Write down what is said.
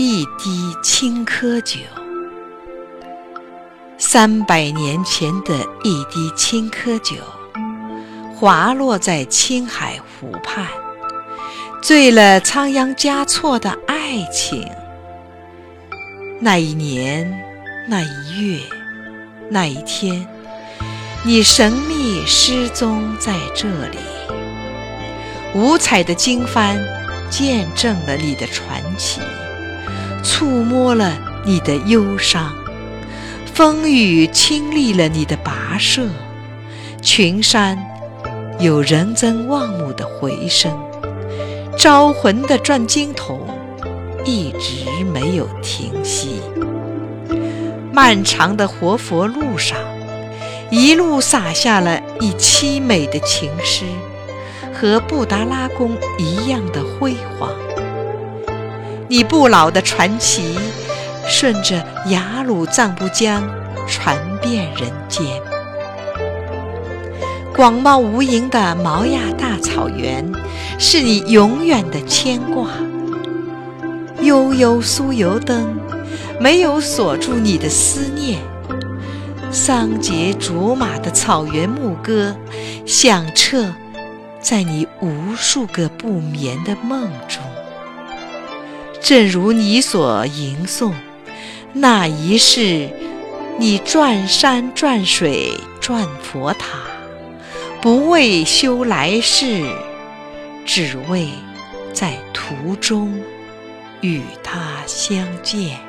一滴青稞酒。三百年前的一滴青稞酒，滑落在青海湖畔，醉了仓央嘉措的爱情。那一年，那一月，那一天，你神秘失踪在这里。五彩的经幡见证了你的传奇，触摸了你的忧伤。风雨亲历了你的跋涉，群山有人增望慕的回声，招魂的转经筒一直没有停息。漫长的活佛路上，一路洒下了你凄美的情诗，和布达拉宫一样的辉煌。你不老的传奇。顺着雅鲁藏布江传遍人间，广袤无垠的毛亚大草原是你永远的牵挂。悠悠酥油灯没有锁住你的思念，桑杰卓玛的草原牧歌响彻在你无数个不眠的梦中。正如你所吟诵。那一世，你转山转水转佛塔，不为修来世，只为在途中与他相见。